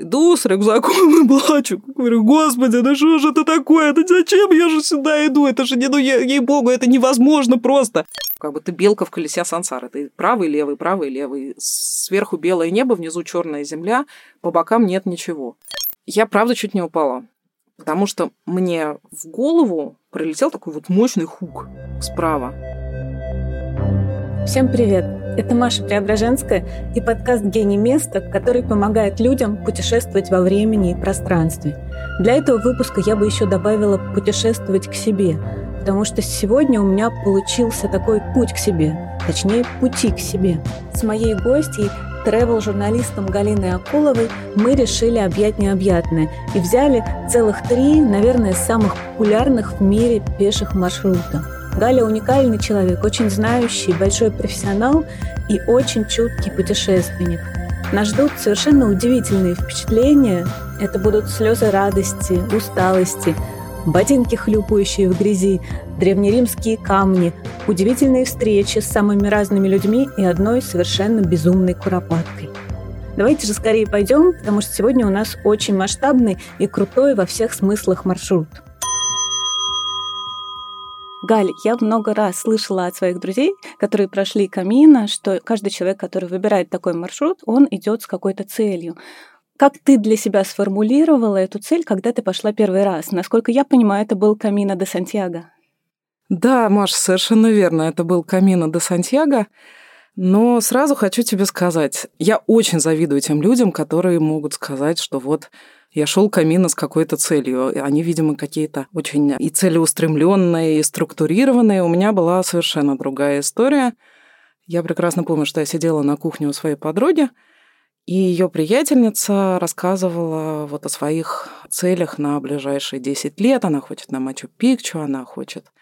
Иду с рюкзаком и плачу. Говорю, господи, да что же это такое? Да зачем я же сюда иду? Это же, не, ну, ей-богу, это невозможно просто. Как бы ты белка в колесе сансары. Ты правый, левый, правый, левый. Сверху белое небо, внизу черная земля, по бокам нет ничего. Я, правда, чуть не упала. Потому что мне в голову прилетел такой вот мощный хук справа. Всем привет! Это Маша Преображенская и подкаст «Гений места», который помогает людям путешествовать во времени и пространстве. Для этого выпуска я бы еще добавила «путешествовать к себе», потому что сегодня у меня получился такой путь к себе, точнее, пути к себе. С моей гостьей, тревел-журналистом Галиной Акуловой, мы решили объять необъятное и взяли целых три, наверное, самых популярных в мире пеших маршрута – Галя уникальный человек, очень знающий, большой профессионал и очень чуткий путешественник. Нас ждут совершенно удивительные впечатления. Это будут слезы радости, усталости, ботинки, хлюпающие в грязи, древнеримские камни, удивительные встречи с самыми разными людьми и одной совершенно безумной куропаткой. Давайте же скорее пойдем, потому что сегодня у нас очень масштабный и крутой во всех смыслах маршрут – Галь, я много раз слышала от своих друзей, которые прошли камина, что каждый человек, который выбирает такой маршрут, он идет с какой-то целью. Как ты для себя сформулировала эту цель, когда ты пошла первый раз? Насколько я понимаю, это был Камина де Сантьяго. Да, Маш, совершенно верно. Это был Камина де Сантьяго. Но сразу хочу тебе сказать, я очень завидую тем людям, которые могут сказать, что вот я шел камина с какой-то целью. Они, видимо, какие-то очень и целеустремленные, и структурированные. У меня была совершенно другая история. Я прекрасно помню, что я сидела на кухне у своей подруги, и ее приятельница рассказывала вот о своих целях на ближайшие 10 лет. Она хочет на Мачу-Пикчу, она хочет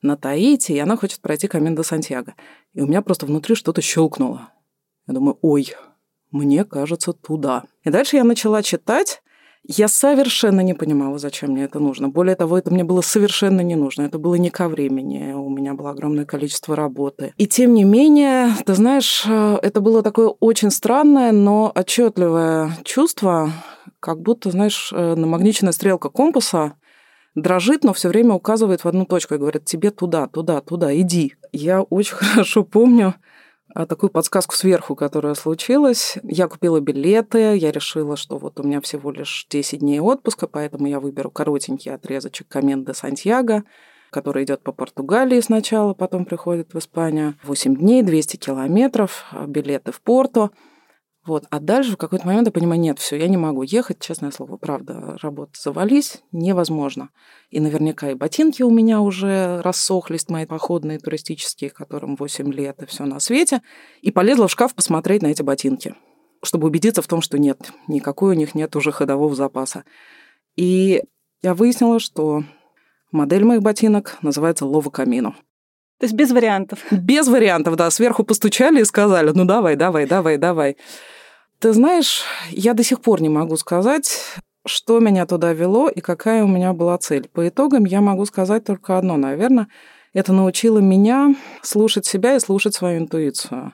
на Таити, и она хочет пройти камин до Сантьяго. И у меня просто внутри что-то щелкнуло. Я думаю, ой, мне кажется, туда. И дальше я начала читать, я совершенно не понимала, зачем мне это нужно. Более того, это мне было совершенно не нужно. Это было не ко времени. У меня было огромное количество работы. И тем не менее, ты знаешь, э, это было такое очень странное, но отчетливое чувство, как будто, знаешь, э, намагниченная стрелка компаса дрожит, но все время указывает в одну точку и говорит, тебе туда, туда, туда, иди. Я очень хорошо помню, такую подсказку сверху, которая случилась. Я купила билеты, я решила, что вот у меня всего лишь 10 дней отпуска, поэтому я выберу коротенький отрезочек Камен де Сантьяго, который идет по Португалии сначала, потом приходит в Испанию. 8 дней, 200 километров, а, билеты в Порту. Вот. А дальше в какой-то момент я понимаю, нет, все, я не могу ехать, честное слово, правда, работа завались, невозможно. И наверняка и ботинки у меня уже рассохлись, мои походные туристические, которым 8 лет и все на свете. И полезла в шкаф посмотреть на эти ботинки, чтобы убедиться в том, что нет, никакой у них нет уже ходового запаса. И я выяснила, что модель моих ботинок называется Лова Камино. То есть без вариантов. Без вариантов, да. Сверху постучали и сказали, ну давай, давай, давай, давай. Ты знаешь, я до сих пор не могу сказать, что меня туда вело и какая у меня была цель. По итогам я могу сказать только одно, наверное. Это научило меня слушать себя и слушать свою интуицию.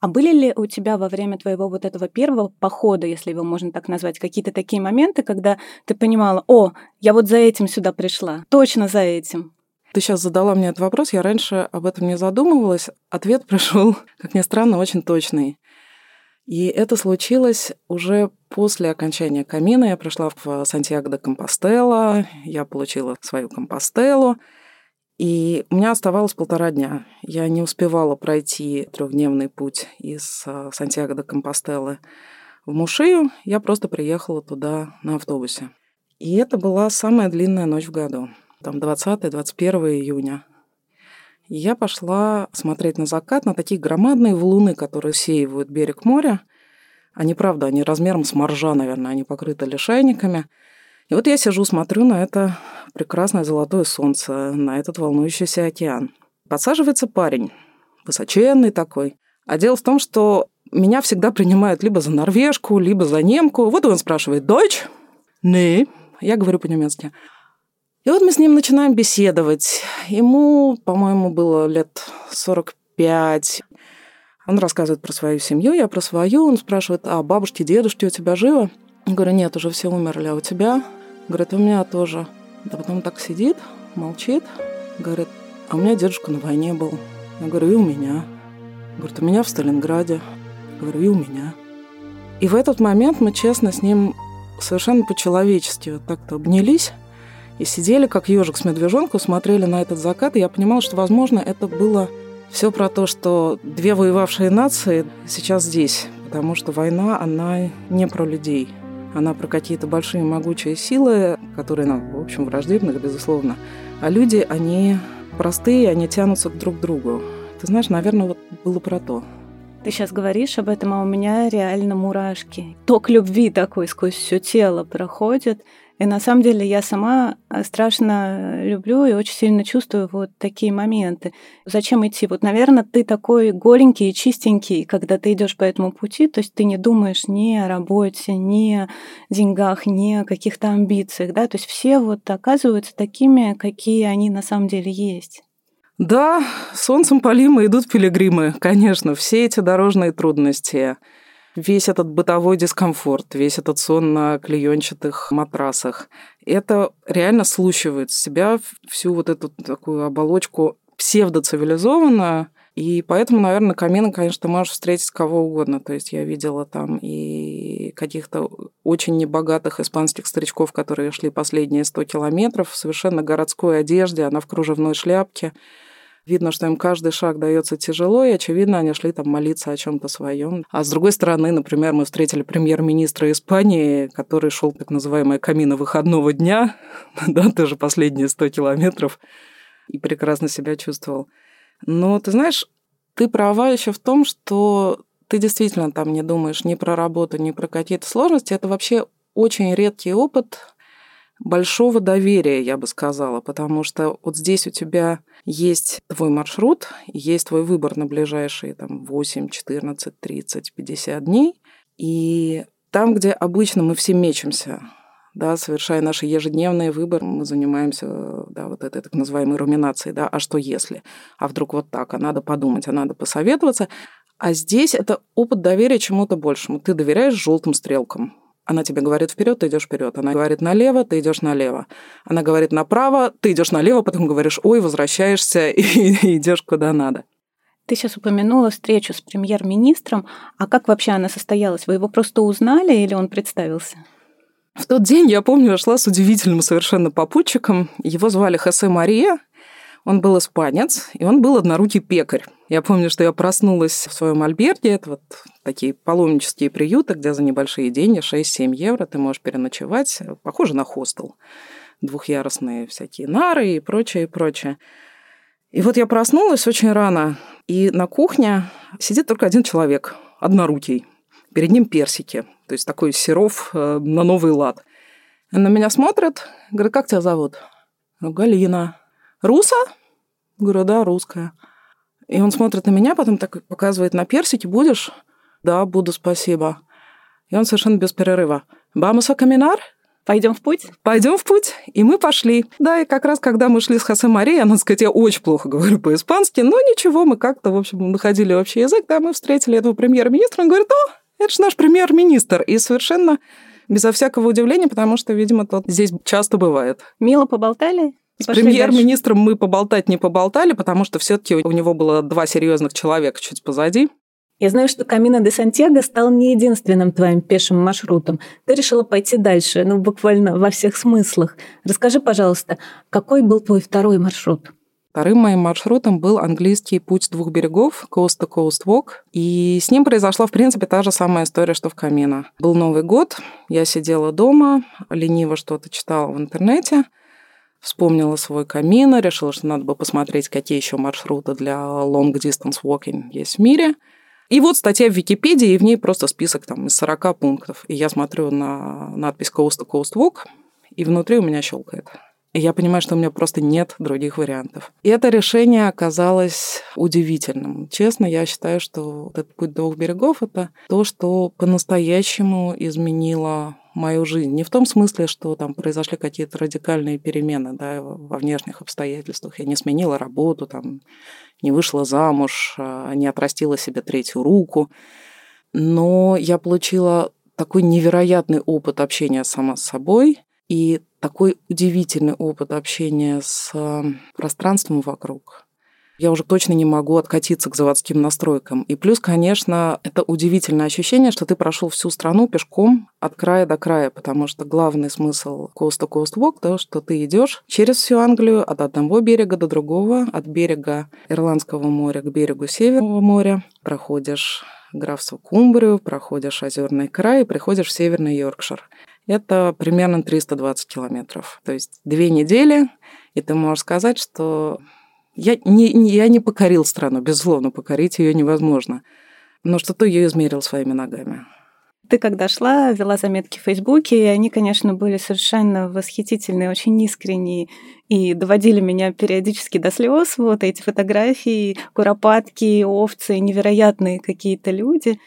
А были ли у тебя во время твоего вот этого первого похода, если его можно так назвать, какие-то такие моменты, когда ты понимала, о, я вот за этим сюда пришла, точно за этим? Ты сейчас задала мне этот вопрос, я раньше об этом не задумывалась. Ответ пришел, как ни странно, очень точный. И это случилось уже после окончания камина. Я пришла в Сантьяго де Компостела, я получила свою Компостелу, и у меня оставалось полтора дня. Я не успевала пройти трехдневный путь из э, Сантьяго де Компостелы в Мушию. Я просто приехала туда на автобусе. И это была самая длинная ночь в году. Там 20-21 июня. Я пошла смотреть на закат, на такие громадные валуны, которые сеивают берег моря. Они, правда, они размером с моржа, наверное, они покрыты лишайниками. И вот я сижу, смотрю на это прекрасное золотое солнце, на этот волнующийся океан. Подсаживается парень, высоченный такой. А дело в том, что меня всегда принимают либо за норвежку, либо за немку. Вот он спрашивает, «Дочь?» «Не». Я говорю по-немецки. И вот мы с ним начинаем беседовать. Ему, по-моему, было лет 45. Он рассказывает про свою семью, я про свою. Он спрашивает, а бабушки, дедушки у тебя живы? Я говорю, нет, уже все умерли, а у тебя? Говорит, у меня тоже. Да потом так сидит, молчит, говорит, а у меня дедушка на войне был. Я говорю, и у меня. Говорит, у меня в Сталинграде. Я говорю, и у меня. И в этот момент мы честно с ним совершенно по-человечески вот так-то обнялись и сидели, как ежик с медвежонком, смотрели на этот закат, и я понимала, что, возможно, это было все про то, что две воевавшие нации сейчас здесь, потому что война, она не про людей. Она про какие-то большие могучие силы, которые нам, в общем, враждебны, безусловно. А люди, они простые, они тянутся друг к другу. Ты знаешь, наверное, вот было про то. Ты сейчас говоришь об этом, а у меня реально мурашки. Ток любви такой сквозь все тело проходит. И на самом деле я сама э, страшно люблю и очень сильно чувствую вот такие моменты. Зачем идти? Вот, наверное, ты такой голенький и чистенький, когда ты идешь по этому пути, то есть ты не думаешь ни о работе, ни о деньгах, ни о каких-то амбициях, да, то есть все вот оказываются такими, какие они на самом деле есть. Да, солнцем полимы идут пилигримы, конечно, все эти дорожные трудности – весь этот бытовой дискомфорт, весь этот сон на клеенчатых матрасах, это реально слущивает с себя всю вот эту такую оболочку псевдоцивилизованную, и поэтому, наверное, камины, конечно, можешь встретить кого угодно. То есть я видела там и каких-то очень небогатых испанских старичков, которые шли последние 100 километров в совершенно городской одежде, она в кружевной шляпке. Видно, что им каждый шаг дается тяжело, и, очевидно, они шли там молиться о чем то своем. А с другой стороны, например, мы встретили премьер-министра Испании, который шел так называемая камина выходного дня, да, тоже последние 100 километров, и прекрасно себя чувствовал. Но ты знаешь, ты права еще в том, что ты действительно там не думаешь ни про работу, ни про какие-то сложности. Это вообще очень редкий опыт, большого доверия, я бы сказала, потому что вот здесь у тебя есть твой маршрут, есть твой выбор на ближайшие там, 8, 14, 30, 50 дней, и там, где обычно мы все мечемся, да, совершая наши ежедневные выборы, мы занимаемся да, вот этой так называемой руминацией, да, а что если? А вдруг вот так? А надо подумать, а надо посоветоваться. А здесь это опыт доверия чему-то большему. Ты доверяешь желтым стрелкам. Она тебе говорит вперед, ты идешь вперед. Она говорит налево, ты идешь налево. Она говорит направо, ты идешь налево, потом говоришь, ой, возвращаешься и идешь куда надо. Ты сейчас упомянула встречу с премьер-министром. А как вообще она состоялась? Вы его просто узнали или он представился? В тот день, я помню, я шла с удивительным совершенно попутчиком. Его звали Хосе Мария. Он был испанец, и он был однорукий пекарь. Я помню, что я проснулась в своем альберге. Это вот такие паломнические приюты, где за небольшие деньги, 6-7 евро, ты можешь переночевать. Похоже на хостел. Двухъярусные всякие нары и прочее, и прочее. И вот я проснулась очень рано, и на кухне сидит только один человек, однорукий. Перед ним персики, то есть такой серов э, на новый лад. Он на меня смотрит, говорит, как тебя зовут? Галина. Руса? Говорю, да, русская. И он смотрит на меня, потом так показывает на персики. Будешь? Да, буду, спасибо. И он совершенно без перерыва. Бамуса каминар? Пойдем в путь? Пойдем в путь. И мы пошли. Да, и как раз, когда мы шли с Хосе Марией, она, сказать, я очень плохо говорю по-испански, но ничего, мы как-то, в общем, находили общий язык, да, мы встретили этого премьер-министра, он говорит, о, это же наш премьер-министр. И совершенно безо всякого удивления, потому что, видимо, тот здесь часто бывает. Мило поболтали? С премьер-министром мы поболтать не поболтали, потому что все-таки у него было два серьезных человека чуть позади. Я знаю, что Камина де Сантьяго стал не единственным твоим пешим маршрутом. Ты решила пойти дальше, ну, буквально во всех смыслах. Расскажи, пожалуйста, какой был твой второй маршрут? Вторым моим маршрутом был английский путь двух берегов, Coast to Coast Walk. И с ним произошла, в принципе, та же самая история, что в Камино. Был Новый год, я сидела дома, лениво что-то читала в интернете – вспомнила свой камин, решила, что надо бы посмотреть, какие еще маршруты для long distance walking есть в мире. И вот статья в Википедии, и в ней просто список там из 40 пунктов. И я смотрю на надпись Coast to Coast Walk, и внутри у меня щелкает. И я понимаю, что у меня просто нет других вариантов. И это решение оказалось удивительным. Честно, я считаю, что этот путь двух берегов — это то, что по-настоящему изменило мою жизнь. Не в том смысле, что там произошли какие-то радикальные перемены да, во внешних обстоятельствах. Я не сменила работу, там, не вышла замуж, а, не отрастила себе третью руку. Но я получила такой невероятный опыт общения сама с собой и такой удивительный опыт общения с э, пространством вокруг. Я уже точно не могу откатиться к заводским настройкам. И плюс, конечно, это удивительное ощущение, что ты прошел всю страну пешком от края до края, потому что главный смысл Coast to Coast Walk то, что ты идешь через всю Англию от одного берега до другого, от берега Ирландского моря к берегу Северного моря, проходишь графство Кумбрию, проходишь Озерный край и приходишь в Северный Йоркшир. Это примерно 320 километров. То есть две недели, и ты можешь сказать, что я не, не, я не покорил страну, безусловно, покорить ее невозможно. Но что-то ее измерил своими ногами. Ты когда шла, вела заметки в Фейсбуке, и они, конечно, были совершенно восхитительные, очень искренние, и доводили меня периодически до слез. Вот эти фотографии, куропатки, овцы, невероятные какие-то люди.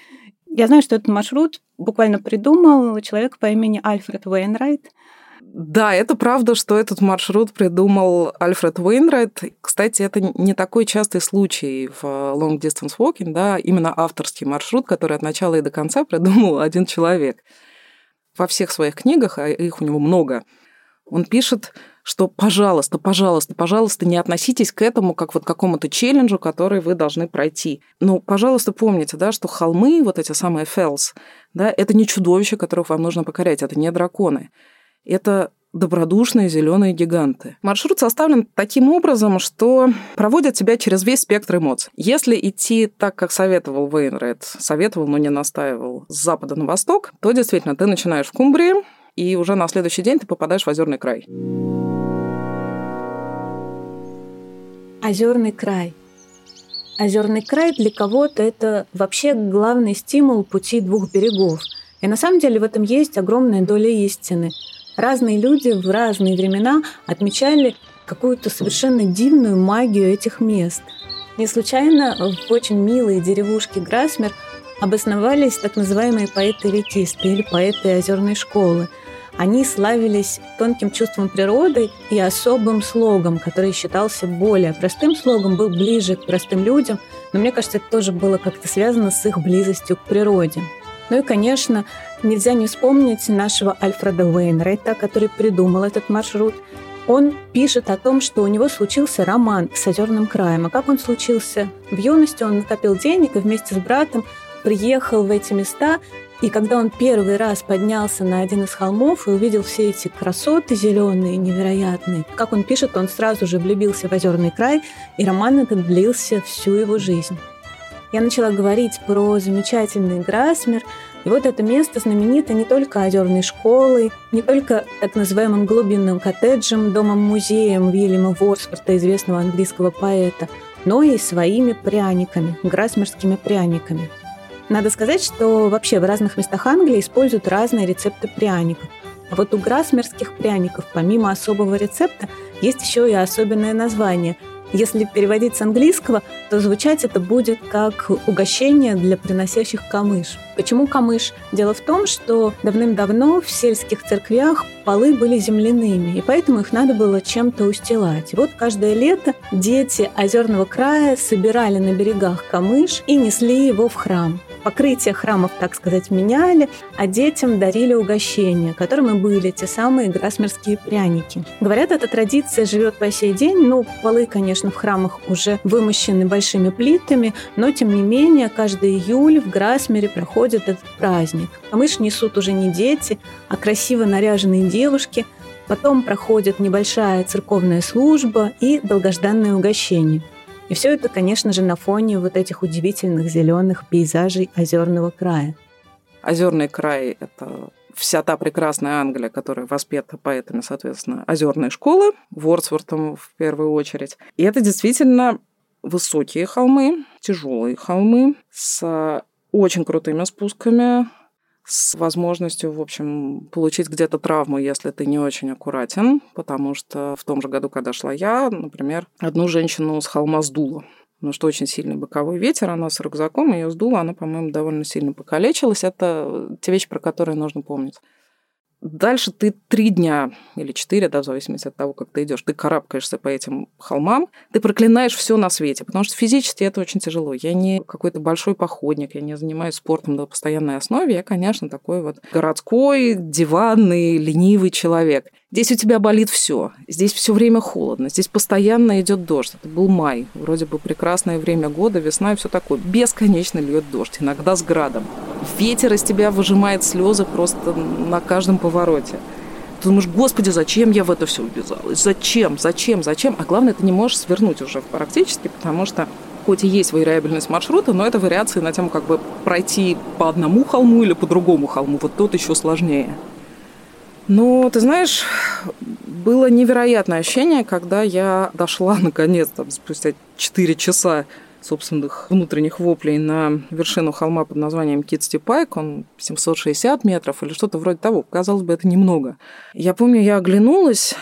Я знаю, что этот маршрут буквально придумал человек по имени Альфред Уэйнрайт. Да, это правда, что этот маршрут придумал Альфред Уэйнрайт. Кстати, это не такой частый случай в long distance walking, да, именно авторский маршрут, который от начала и до конца придумал один человек. Во всех своих книгах, а их у него много, он пишет, что пожалуйста, пожалуйста, пожалуйста, не относитесь к этому как вот к какому-то челленджу, который вы должны пройти. Но, пожалуйста, помните, да, что холмы, вот эти самые фелс, да, это не чудовища, которых вам нужно покорять, это не драконы это добродушные зеленые гиганты. Маршрут составлен таким образом, что проводят тебя через весь спектр эмоций. Если идти так, как советовал Вейнрайт, советовал, но не настаивал, с запада на восток, то действительно ты начинаешь в Кумбрии, и уже на следующий день ты попадаешь в Озерный край. Озерный край. Озерный край для кого-то это вообще главный стимул пути двух берегов. И на самом деле в этом есть огромная доля истины – разные люди в разные времена отмечали какую-то совершенно дивную магию этих мест. Не случайно в очень милой деревушке Грасмер обосновались так называемые поэты-ретисты или поэты озерной школы. Они славились тонким чувством природы и особым слогом, который считался более простым слогом, был ближе к простым людям, но мне кажется, это тоже было как-то связано с их близостью к природе. Ну и, конечно, нельзя не вспомнить нашего Альфреда Уэйнрайта, который придумал этот маршрут. Он пишет о том, что у него случился роман с озерным краем. А как он случился? В юности он накопил денег и вместе с братом приехал в эти места, и когда он первый раз поднялся на один из холмов и увидел все эти красоты зеленые, невероятные, как он пишет, он сразу же влюбился в озерный край, и роман этот длился всю его жизнь я начала говорить про замечательный Грасмер. И вот это место знаменито не только озерной школой, не только так называемым глубинным коттеджем, домом-музеем Вильяма Ворсворта, известного английского поэта, но и своими пряниками, грасмерскими пряниками. Надо сказать, что вообще в разных местах Англии используют разные рецепты пряников. А вот у грасмерских пряников, помимо особого рецепта, есть еще и особенное название – если переводить с английского, то звучать это будет как угощение для приносящих камыш. Почему камыш? Дело в том, что давным-давно в сельских церквях полы были земляными, и поэтому их надо было чем-то устилать. И вот каждое лето дети озерного края собирали на берегах камыш и несли его в храм покрытие храмов, так сказать, меняли, а детям дарили угощения, которыми были те самые грасмерские пряники. Говорят, эта традиция живет по сей день. Ну, полы, конечно, в храмах уже вымощены большими плитами, но, тем не менее, каждый июль в Грасмере проходит этот праздник. А мышь несут уже не дети, а красиво наряженные девушки – Потом проходит небольшая церковная служба и долгожданное угощение. И все это, конечно же, на фоне вот этих удивительных зеленых пейзажей озерного края. Озерный край – это вся та прекрасная Англия, которая воспета поэтами, соответственно, озерной школы, Вордсвортом в первую очередь. И это действительно высокие холмы, тяжелые холмы с очень крутыми спусками, с возможностью, в общем, получить где-то травму, если ты не очень аккуратен, потому что в том же году, когда шла я, например, одну женщину с холма сдуло потому что очень сильный боковой ветер, она с рюкзаком, ее сдуло, она, по-моему, довольно сильно покалечилась. Это те вещи, про которые нужно помнить. Дальше ты три дня или четыре, да, в зависимости от того, как ты идешь, ты карабкаешься по этим холмам, ты проклинаешь все на свете, потому что физически это очень тяжело. Я не какой-то большой походник, я не занимаюсь спортом на постоянной основе, я, конечно, такой вот городской, диванный, ленивый человек. Здесь у тебя болит все. Здесь все время холодно. Здесь постоянно идет дождь. Это был май. Вроде бы прекрасное время года, весна и все такое. Бесконечно льет дождь, иногда с градом. Ветер из тебя выжимает слезы просто на каждом повороте. Ты думаешь, господи, зачем я в это все увязалась? Зачем? Зачем? Зачем? А главное, ты не можешь свернуть уже практически, потому что хоть и есть вариабельность маршрута, но это вариации на тему, как бы пройти по одному холму или по другому холму. Вот тут еще сложнее. Ну, ты знаешь, было невероятное ощущение, когда я дошла наконец, там, спустя 4 часа собственных внутренних воплей на вершину холма под названием Китсти Пайк. Он 760 метров или что-то вроде того. Казалось бы, это немного. Я помню, я оглянулась,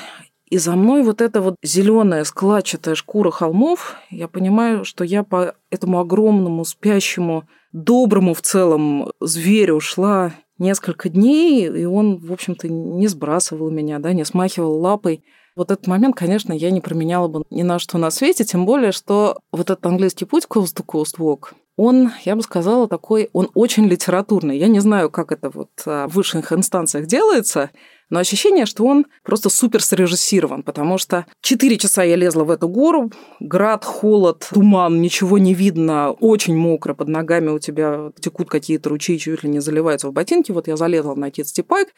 и за мной вот эта вот зеленая складчатая шкура холмов. Я понимаю, что я по этому огромному, спящему, доброму в целом зверю шла несколько дней, и он, в общем-то, не сбрасывал меня, да, не смахивал лапой. Вот этот момент, конечно, я не променяла бы ни на что на свете, тем более, что вот этот английский путь coast to coast walk, он, я бы сказала, такой, он очень литературный. Я не знаю, как это вот в высших инстанциях делается, но ощущение, что он просто супер срежиссирован, потому что 4 часа я лезла в эту гору, град, холод, туман, ничего не видно, очень мокро, под ногами у тебя текут какие-то ручьи, чуть ли не заливаются в ботинки. Вот я залезла на Китсти Пайк,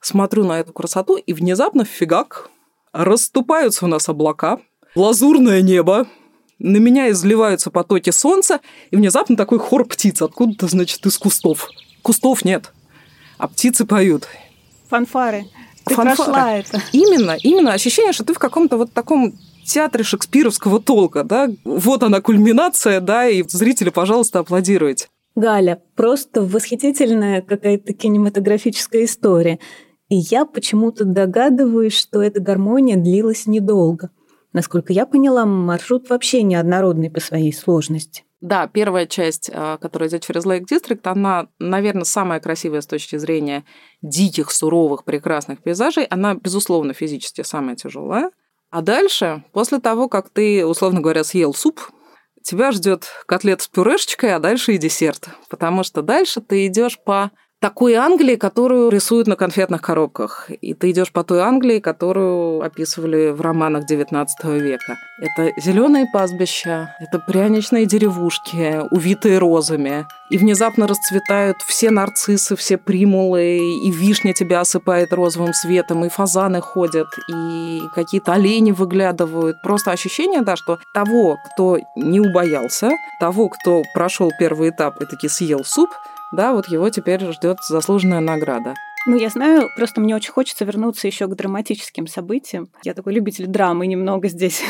смотрю на эту красоту, и внезапно фигак, расступаются у нас облака, лазурное небо, на меня изливаются потоки солнца, и внезапно такой хор птиц, откуда-то, значит, из кустов. Кустов нет, а птицы поют. Фанфары. Ты Фанфары. прошла это. Именно, именно ощущение, что ты в каком-то вот таком театре шекспировского толка, да, вот она кульминация, да, и зрители, пожалуйста, аплодируйте. Галя, просто восхитительная какая-то кинематографическая история. И я почему-то догадываюсь, что эта гармония длилась недолго. Насколько я поняла, маршрут вообще неоднородный по своей сложности. Да, первая часть, а, которая идет через Лейк Дистрикт, она, наверное, самая красивая с точки зрения диких, суровых, прекрасных пейзажей. Она, безусловно, физически самая тяжелая. А дальше, после того, как ты, условно говоря, съел суп, тебя ждет котлет с пюрешечкой, а дальше и десерт. Потому что дальше ты идешь по такой Англии, которую рисуют на конфетных коробках. И ты идешь по той Англии, которую описывали в романах XIX века. Это зеленые пастбища, это пряничные деревушки, увитые розами. И внезапно расцветают все нарциссы, все примулы, и вишня тебя осыпает розовым светом, и фазаны ходят, и какие-то олени выглядывают. Просто ощущение, да, что того, кто не убоялся, того, кто прошел первый этап и таки съел суп, да, вот его теперь ждет заслуженная награда. Ну, я знаю, просто мне очень хочется вернуться еще к драматическим событиям. Я такой любитель драмы немного здесь.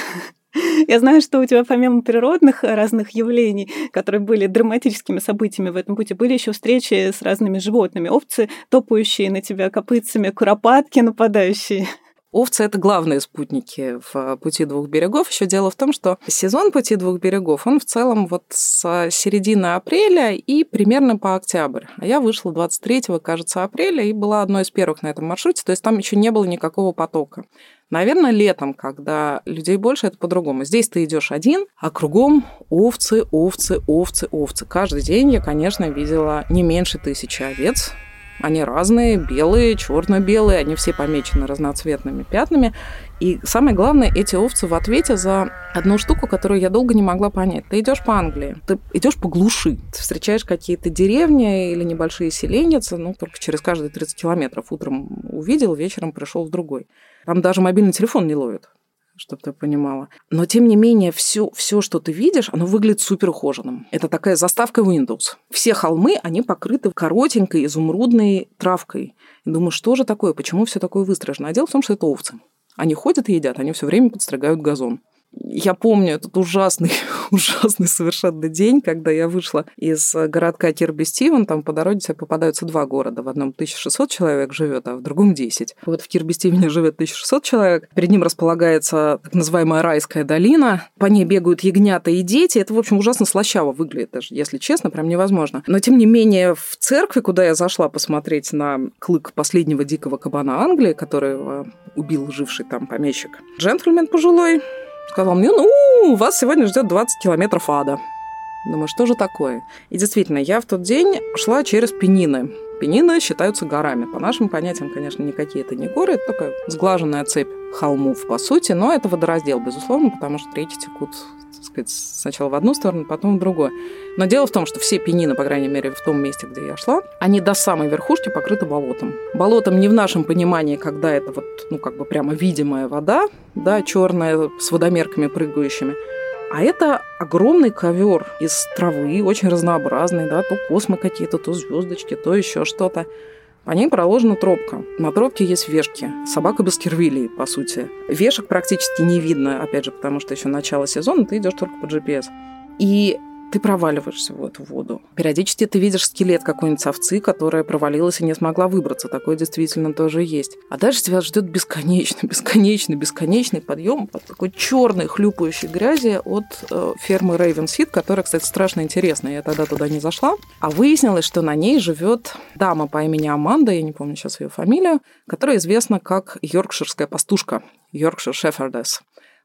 Я знаю, что у тебя помимо природных разных явлений, которые были драматическими событиями в этом пути, были еще встречи с разными животными. Овцы, топающие на тебя копытцами, куропатки нападающие. Овцы – это главные спутники в «Пути двух берегов». Еще дело в том, что сезон «Пути двух берегов», он в целом вот с середины апреля и примерно по октябрь. А я вышла 23-го, кажется, апреля и была одной из первых на этом маршруте, то есть там еще не было никакого потока. Наверное, летом, когда людей больше, это по-другому. Здесь ты идешь один, а кругом овцы, овцы, овцы, овцы. Каждый день я, конечно, видела не меньше тысячи овец, они разные, белые, черно-белые, они все помечены разноцветными пятнами. И самое главное, эти овцы в ответе за одну штуку, которую я долго не могла понять. Ты идешь по Англии, ты идешь по глуши, ты встречаешь какие-то деревни или небольшие селеницы, ну, только через каждые 30 километров. Утром увидел, вечером пришел в другой. Там даже мобильный телефон не ловит чтобы ты понимала. Но, тем не менее, все, все, что ты видишь, оно выглядит супер ухоженным. Это такая заставка Windows. Все холмы, они покрыты коротенькой изумрудной травкой. И думаю, что же такое, почему все такое выстражено? А дело в том, что это овцы. Они ходят и едят, они все время подстригают газон. Я помню этот ужасный, ужасный совершенно день, когда я вышла из городка Кирби-Стивен, там по дороге тебе попадаются два города. В одном 1600 человек живет, а в другом 10. Вот в Кирби-Стивене живет 1600 человек. Перед ним располагается так называемая райская долина. По ней бегают ягнята и дети. Это, в общем, ужасно слащаво выглядит, даже, если честно, прям невозможно. Но, тем не менее, в церкви, куда я зашла посмотреть на клык последнего дикого кабана Англии, которого убил живший там помещик, джентльмен пожилой, сказал мне, ну, вас сегодня ждет 20 километров ада. Думаю, что же такое? И действительно, я в тот день шла через Пенины. Пенины считаются горами. По нашим понятиям, конечно, никакие это не горы, это такая сглаженная цепь холмов, по сути, но это водораздел, безусловно, потому что реки текут так сказать, сначала в одну сторону, потом в другую. Но дело в том, что все пенины, по крайней мере, в том месте, где я шла, они до самой верхушки покрыты болотом. Болотом не в нашем понимании, когда это вот, ну, как бы прямо видимая вода, да, черная, с водомерками прыгающими, а это огромный ковер из травы, очень разнообразный, да, то космы какие-то, то звездочки, то еще что-то. По ней проложена тропка. На тропке есть вешки. Собака Баскервилей, по сути. Вешек практически не видно, опять же, потому что еще начало сезона, ты идешь только по GPS. И ты проваливаешься в эту воду. Периодически ты видишь скелет какой-нибудь овцы, которая провалилась и не смогла выбраться. Такое действительно тоже есть. А дальше тебя ждет бесконечный, бесконечный, бесконечный подъем под такой черной хлюпающей грязи от э, фермы Рейвенсид, которая, кстати, страшно интересная. Я тогда туда не зашла. А выяснилось, что на ней живет дама по имени Аманда, я не помню сейчас ее фамилию, которая известна как Йоркширская пастушка, Йоркшир Шефердес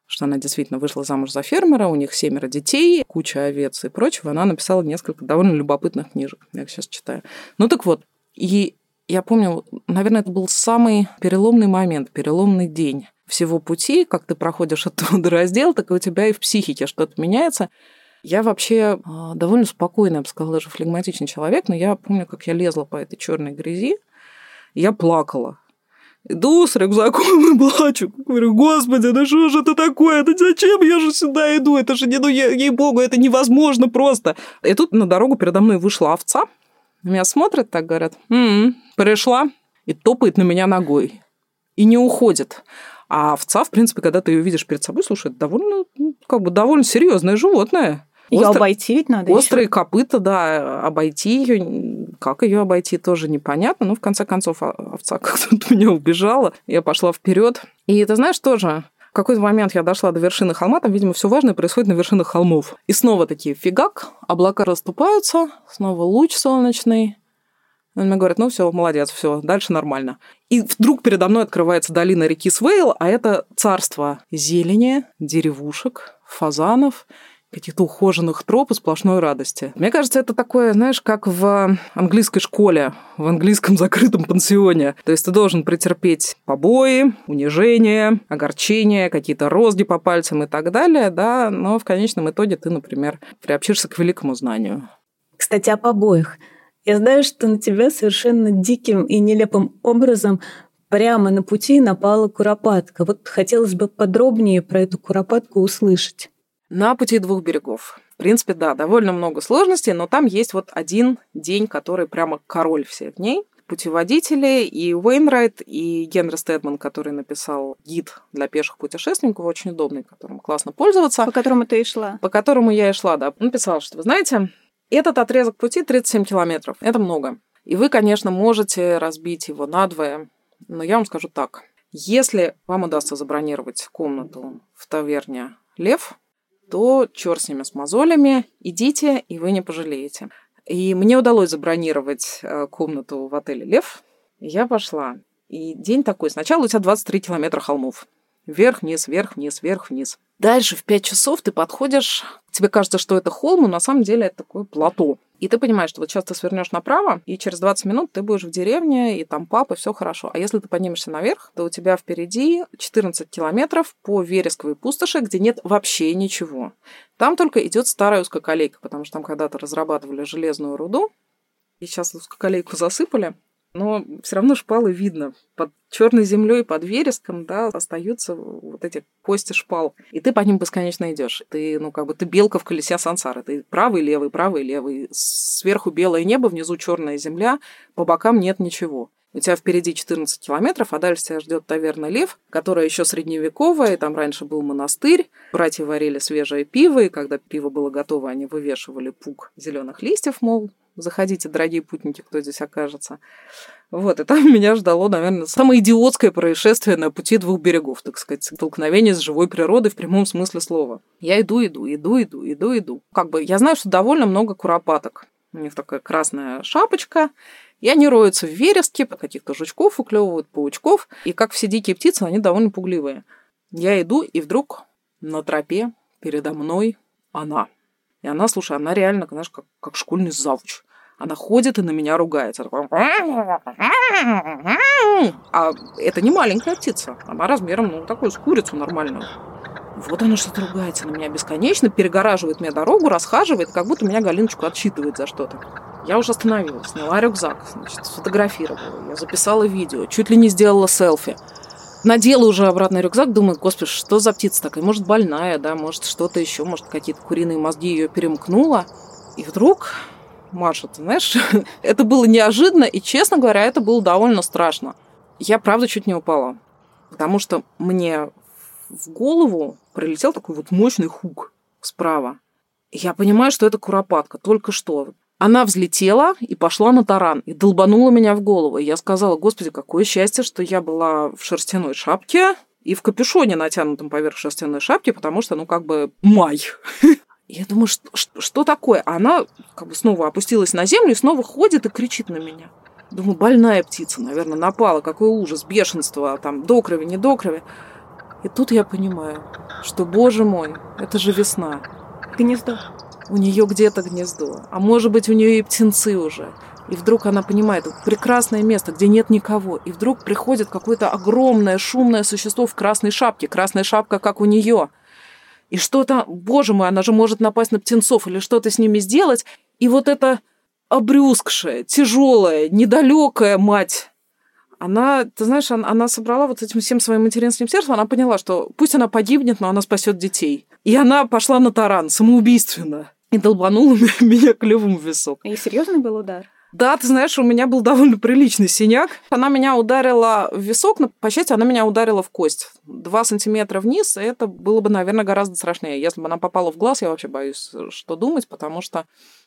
что она действительно вышла замуж за фермера, у них семеро детей, куча овец и прочего. Она написала несколько довольно любопытных книжек, я их сейчас читаю. Ну так вот, и я помню, наверное, это был самый переломный момент, переломный день всего пути, как ты проходишь этот водораздел, так и у тебя и в психике что-то меняется. Я вообще а, довольно спокойный, я бы сказала, даже флегматичный человек, но я помню, как я лезла по этой черной грязи, я плакала. Иду с рюкзаком и плачу. Говорю, господи, да что же это такое? Да зачем я же сюда иду? Это же, не, ну, ей-богу, это невозможно просто. И тут на дорогу передо мной вышла овца. Меня смотрят, так говорят, м-м, пришла и топает на меня ногой. И не уходит. А овца, в принципе, когда ты ее видишь перед собой, слушай, довольно, ну, как бы довольно серьезное животное. Ее обойти ведь надо. Острые еще. копыта, да, обойти ее. Как ее обойти, тоже непонятно. Но в конце концов овца как-то от меня убежала. Я пошла вперед. И ты знаешь тоже, в какой-то момент я дошла до вершины холма, там, видимо, все важное происходит на вершинах холмов. И снова такие фигак, облака расступаются, снова луч солнечный. Он мне говорит, ну все, молодец, все, дальше нормально. И вдруг передо мной открывается долина реки Свейл, а это царство зелени, деревушек, фазанов каких-то ухоженных троп и сплошной радости. Мне кажется, это такое, знаешь, как в английской школе, в английском закрытом пансионе. То есть ты должен претерпеть побои, унижение, огорчение, какие-то розги по пальцам и так далее, да, но в конечном итоге ты, например, приобщишься к великому знанию. Кстати, о побоях. Я знаю, что на тебя совершенно диким и нелепым образом прямо на пути напала куропатка. Вот хотелось бы подробнее про эту куропатку услышать. На пути двух берегов. В принципе, да, довольно много сложностей, но там есть вот один день, который прямо король всех дней. Путеводители и Уэйнрайт, и Генри Стэдман, который написал гид для пеших путешественников, очень удобный, которым классно пользоваться. По которому ты и шла. По которому я и шла, да. Он писал, что, вы знаете, этот отрезок пути 37 километров. Это много. И вы, конечно, можете разбить его надвое, но я вам скажу так. Если вам удастся забронировать комнату в таверне «Лев», то черт с ними, с мозолями, идите, и вы не пожалеете. И мне удалось забронировать э, комнату в отеле «Лев». Я пошла. И день такой. Сначала у тебя 23 километра холмов. Вверх-вниз, вверх-вниз, вверх-вниз. Дальше в 5 часов ты подходишь, тебе кажется, что это холм, но на самом деле это такое плато. И ты понимаешь, что вот сейчас ты свернешь направо, и через 20 минут ты будешь в деревне, и там папа, все хорошо. А если ты поднимешься наверх, то у тебя впереди 14 километров по вересковой пустоши, где нет вообще ничего. Там только идет старая узкоколейка, потому что там когда-то разрабатывали железную руду, и сейчас узкоколейку засыпали, но все равно шпалы видно. Под черной землей, под вереском, да, остаются вот эти кости шпал. И ты по ним бесконечно идешь. Ты, ну, как бы, ты белка в колесе сансары. Ты правый, левый, правый, левый. Сверху белое небо, внизу черная земля, по бокам нет ничего. у тебя впереди 14 километров, а дальше тебя ждет таверна Лев, которая еще средневековая, там раньше был монастырь. Братья варили свежее пиво, и когда пиво было готово, они вывешивали пук зеленых листьев, мол, заходите, дорогие путники, кто здесь окажется. Вот, и там меня ждало, наверное, самое идиотское происшествие на пути двух берегов, так сказать, столкновение с живой природой в прямом смысле слова. Я иду, иду, иду, иду, иду, иду. Как бы я знаю, что довольно много куропаток. У них такая красная шапочка, и они роются в вереске, каких-то жучков уклевывают, паучков. И как все дикие птицы, они довольно пугливые. Я иду, и вдруг на тропе передо мной она. И она, слушай, она реально, знаешь, как, как школьный завуч. Она ходит и на меня ругается. А это не маленькая птица. Она размером, ну, такую, с курицу нормальную. Вот она что-то ругается на меня бесконечно, перегораживает мне дорогу, расхаживает, как будто меня Галиночку отчитывает за что-то. Я уже остановилась, сняла рюкзак, значит, сфотографировала, я записала видео, чуть ли не сделала селфи. Надела уже обратно рюкзак, думаю, господи, что за птица такая? Может, больная, да, может, что-то еще, может, какие-то куриные мозги ее перемкнула. И вдруг, Маша, ты знаешь, это было неожиданно, и, честно говоря, это было довольно страшно. Я, правда, чуть не упала. Потому что мне в голову прилетел такой вот мощный хук справа. Я понимаю, что это куропатка, только что. Она взлетела и пошла на таран, и долбанула меня в голову. И я сказала, господи, какое счастье, что я была в шерстяной шапке и в капюшоне, натянутом поверх шерстяной шапки, потому что, ну, как бы май. Я думаю, что, что, что такое? Она как бы снова опустилась на землю и снова ходит и кричит на меня. Думаю, больная птица, наверное, напала. Какой ужас, бешенство, там, до крови, не до крови. И тут я понимаю, что, боже мой, это же весна. Гнездо у нее где-то гнездо, а может быть у нее и птенцы уже. И вдруг она понимает, прекрасное место, где нет никого. И вдруг приходит какое-то огромное шумное существо в красной шапке. Красная шапка, как у нее. И что-то, боже мой, она же может напасть на птенцов или что-то с ними сделать. И вот эта обрюзгшая, тяжелая, недалекая мать она, ты знаешь, она, она собрала вот этим всем своим материнским сердцем, она поняла, что пусть она погибнет, но она спасет детей. И она пошла на таран самоубийственно и долбанула меня клювом в висок. И серьезный был удар? Да, ты знаешь, у меня был довольно приличный синяк. Она меня ударила в висок, но, по счастью, она меня ударила в кость. Два сантиметра вниз, это было бы, наверное, гораздо страшнее. Если бы она попала в глаз, я вообще боюсь, что думать, потому что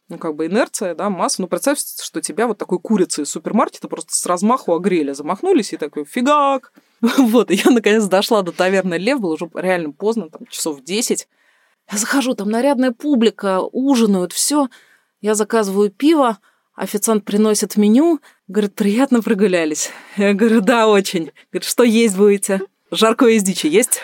ну, как бы инерция, да, масса. Ну, представь, что тебя вот такой курицей из супермаркета просто с размаху огрели, замахнулись и такой фигак. Вот, и я наконец дошла до таверны Лев, было уже реально поздно, там часов 10. Я захожу, там нарядная публика, ужинают, все. Я заказываю пиво, официант приносит меню, говорит, приятно прогулялись. Я говорю, да, очень. Говорит, что есть будете? Жаркое из дичи есть?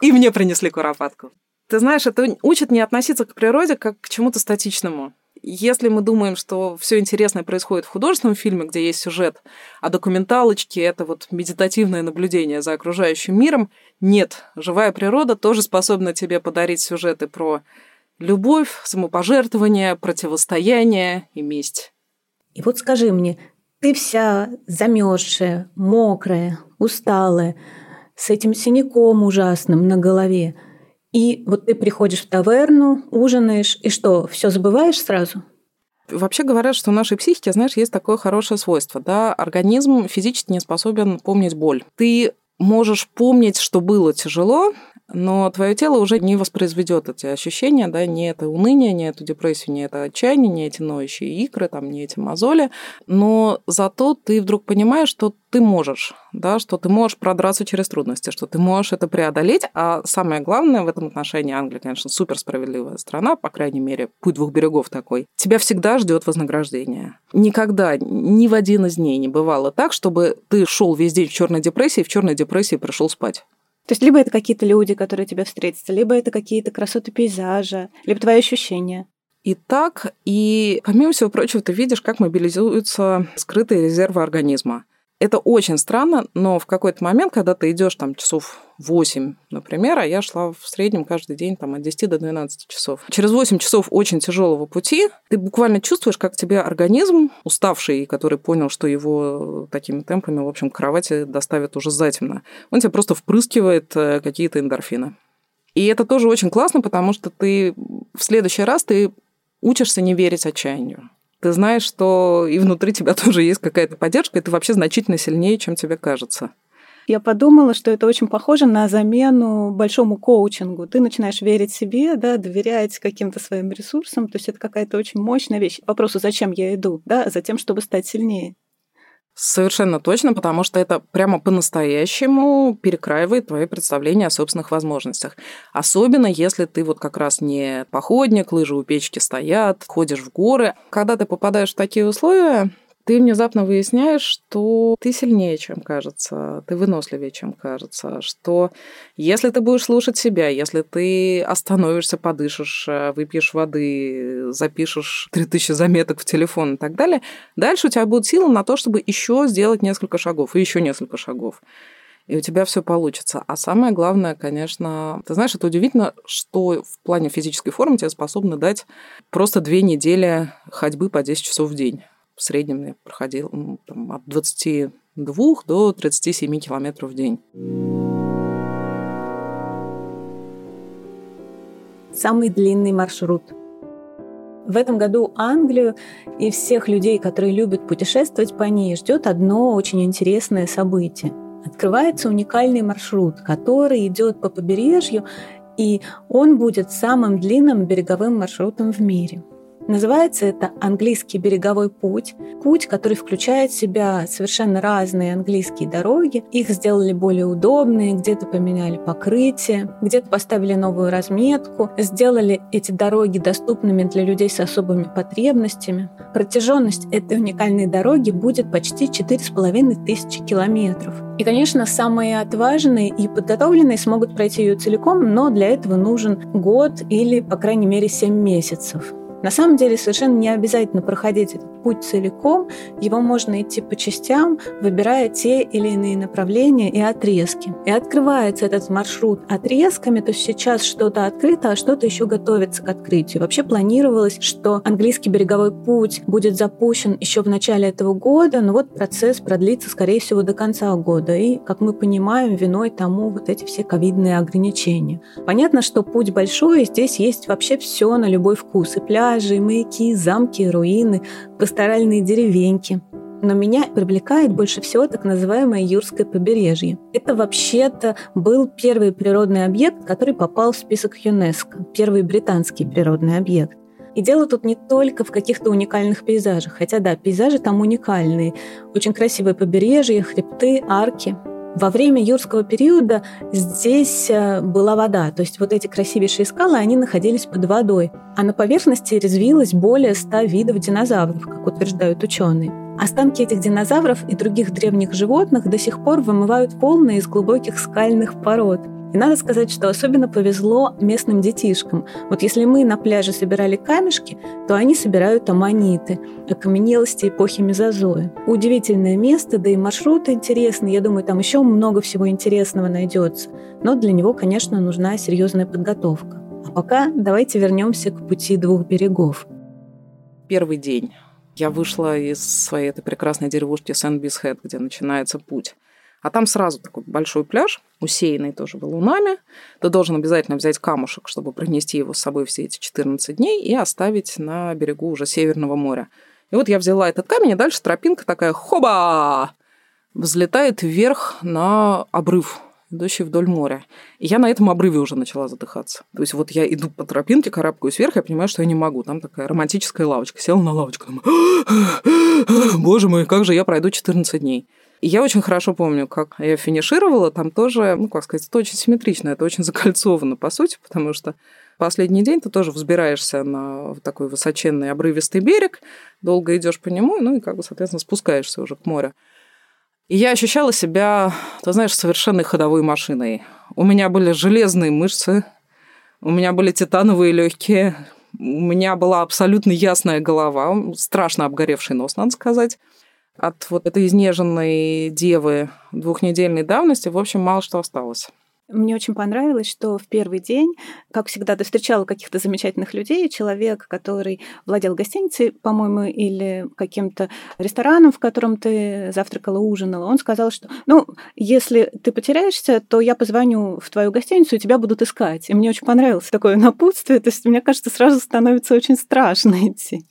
И мне принесли куропатку. Ты знаешь, это учит не относиться к природе как к чему-то статичному. Если мы думаем, что все интересное происходит в художественном фильме, где есть сюжет, а документалочки — это вот медитативное наблюдение за окружающим миром, нет. Живая природа тоже способна тебе подарить сюжеты про любовь, самопожертвование, противостояние и месть. И вот скажи мне, ты вся замерзшая, мокрая, усталая, с этим синяком ужасным на голове — и вот ты приходишь в таверну, ужинаешь, и что, все забываешь сразу? Вообще говорят, что у нашей психики, знаешь, есть такое хорошее свойство, да, организм физически не способен помнить боль. Ты можешь помнить, что было тяжело, но твое тело уже не воспроизведет эти ощущения, да, не это уныние, не эту депрессию, не это отчаяние, не эти ноющие икры, там, не эти мозоли, но зато ты вдруг понимаешь, что ты можешь, да, что ты можешь продраться через трудности, что ты можешь это преодолеть, а самое главное в этом отношении Англия, конечно, супер справедливая страна, по крайней мере, путь двух берегов такой. Тебя всегда ждет вознаграждение. Никогда, ни в один из дней не бывало так, чтобы ты шел весь день в черной депрессии, в черной депрессии пришел спать. То есть либо это какие-то люди, которые тебя встретятся, либо это какие-то красоты пейзажа, либо твои ощущения. И так, и помимо всего прочего, ты видишь, как мобилизуются скрытые резервы организма. Это очень странно, но в какой-то момент, когда ты идешь там часов 8, например, а я шла в среднем каждый день там, от 10 до 12 часов. Через 8 часов очень тяжелого пути ты буквально чувствуешь, как тебе организм, уставший, который понял, что его такими темпами, в общем, к кровати доставят уже затемно, он тебе просто впрыскивает э, какие-то эндорфины. И это тоже очень классно, потому что ты в следующий раз ты учишься не верить отчаянию. Ты знаешь, что и внутри тебя тоже есть какая-то поддержка, и ты вообще значительно сильнее, чем тебе кажется. Я подумала, что это очень похоже на замену большому коучингу. Ты начинаешь верить себе, да, доверять каким-то своим ресурсам. То есть это какая-то очень мощная вещь. Вопросу, зачем я иду? Да, затем, чтобы стать сильнее. Совершенно точно, потому что это прямо по-настоящему перекраивает твои представления о собственных возможностях. Особенно если ты вот как раз не походник, лыжи у печки стоят, ходишь в горы. Когда ты попадаешь в такие условия, ты внезапно выясняешь, что ты сильнее, чем кажется, ты выносливее, чем кажется, что если ты будешь слушать себя, если ты остановишься, подышишь, э, выпьешь воды, запишешь 3000 заметок в телефон и так далее, дальше у тебя будут силы на то, чтобы еще сделать несколько шагов и еще несколько шагов и у тебя все получится. А самое главное, конечно, ты знаешь, это удивительно, что в плане физической формы тебе способны дать просто две недели ходьбы по 10 часов в день в среднем я проходил там, от 22 до 37 километров в день. Самый длинный маршрут. В этом году Англию и всех людей, которые любят путешествовать по ней, ждет одно очень интересное событие. Открывается уникальный маршрут, который идет по побережью, и он будет самым длинным береговым маршрутом в мире – Называется это «Английский береговой путь». Путь, который включает в себя совершенно разные английские дороги. Их сделали более удобные, где-то поменяли покрытие, где-то поставили новую разметку, сделали эти дороги доступными для людей с особыми потребностями. Протяженность этой уникальной дороги будет почти 4,5 тысячи километров. И, конечно, самые отважные и подготовленные смогут пройти ее целиком, но для этого нужен год или, по крайней мере, 7 месяцев. На самом деле совершенно не обязательно проходить этот путь целиком, его можно идти по частям, выбирая те или иные направления и отрезки. И открывается этот маршрут отрезками, то есть сейчас что-то открыто, а что-то еще готовится к открытию. Вообще планировалось, что английский береговой путь будет запущен еще в начале этого года, но вот процесс продлится, скорее всего, до конца года. И, как мы понимаем, виной тому вот эти все ковидные ограничения. Понятно, что путь большой, и здесь есть вообще все на любой вкус. И пляж, пляжи, маяки, замки, руины, пасторальные деревеньки. Но меня привлекает больше всего так называемое Юрское побережье. Это вообще-то был первый природный объект, который попал в список ЮНЕСКО, первый британский природный объект. И дело тут не только в каких-то уникальных пейзажах, хотя да, пейзажи там уникальные. Очень красивое побережье, хребты, арки. Во время юрского периода здесь э, была вода, то есть вот эти красивейшие скалы, они находились под водой, а на поверхности резвилось более ста видов динозавров, как утверждают ученые. Останки этих динозавров и других древних животных до сих пор вымывают волны из глубоких скальных пород – и надо сказать, что особенно повезло местным детишкам. Вот если мы на пляже собирали камешки, то они собирают аммониты, окаменелости эпохи Мезозоя. Удивительное место, да и маршрут интересный. Я думаю, там еще много всего интересного найдется. Но для него, конечно, нужна серьезная подготовка. А пока давайте вернемся к пути двух берегов. Первый день. Я вышла из своей этой прекрасной деревушки Сент-Бисхэт, где начинается путь. А там сразу такой большой пляж, усеянный тоже валунами. Ты должен обязательно взять камушек, чтобы пронести его с собой все эти 14 дней и оставить на берегу уже Северного моря. И вот я взяла этот камень, и дальше тропинка такая хоба! Взлетает вверх на обрыв, идущий вдоль моря. И я на этом обрыве уже начала задыхаться. То есть вот я иду по тропинке, карабкаюсь вверх, я понимаю, что я не могу. Там такая романтическая лавочка. Села на лавочку, думаю, боже мой, как же я пройду 14 дней. И я очень хорошо помню, как я финишировала. Там тоже, ну, как сказать, это очень симметрично, это очень закольцовано, по сути, потому что последний день ты тоже взбираешься на такой высоченный обрывистый берег, долго идешь по нему, ну и как бы, соответственно, спускаешься уже к морю. И я ощущала себя, ты знаешь, совершенной ходовой машиной. У меня были железные мышцы, у меня были титановые легкие, у меня была абсолютно ясная голова, страшно обгоревший нос, надо сказать от вот этой изнеженной девы двухнедельной давности, в общем, мало что осталось. Мне очень понравилось, что в первый день, как всегда, ты встречала каких-то замечательных людей, человек, который владел гостиницей, по-моему, или каким-то рестораном, в котором ты завтракала, ужинала, он сказал, что, ну, если ты потеряешься, то я позвоню в твою гостиницу, и тебя будут искать. И мне очень понравилось такое напутствие, то есть, мне кажется, сразу становится очень страшно идти.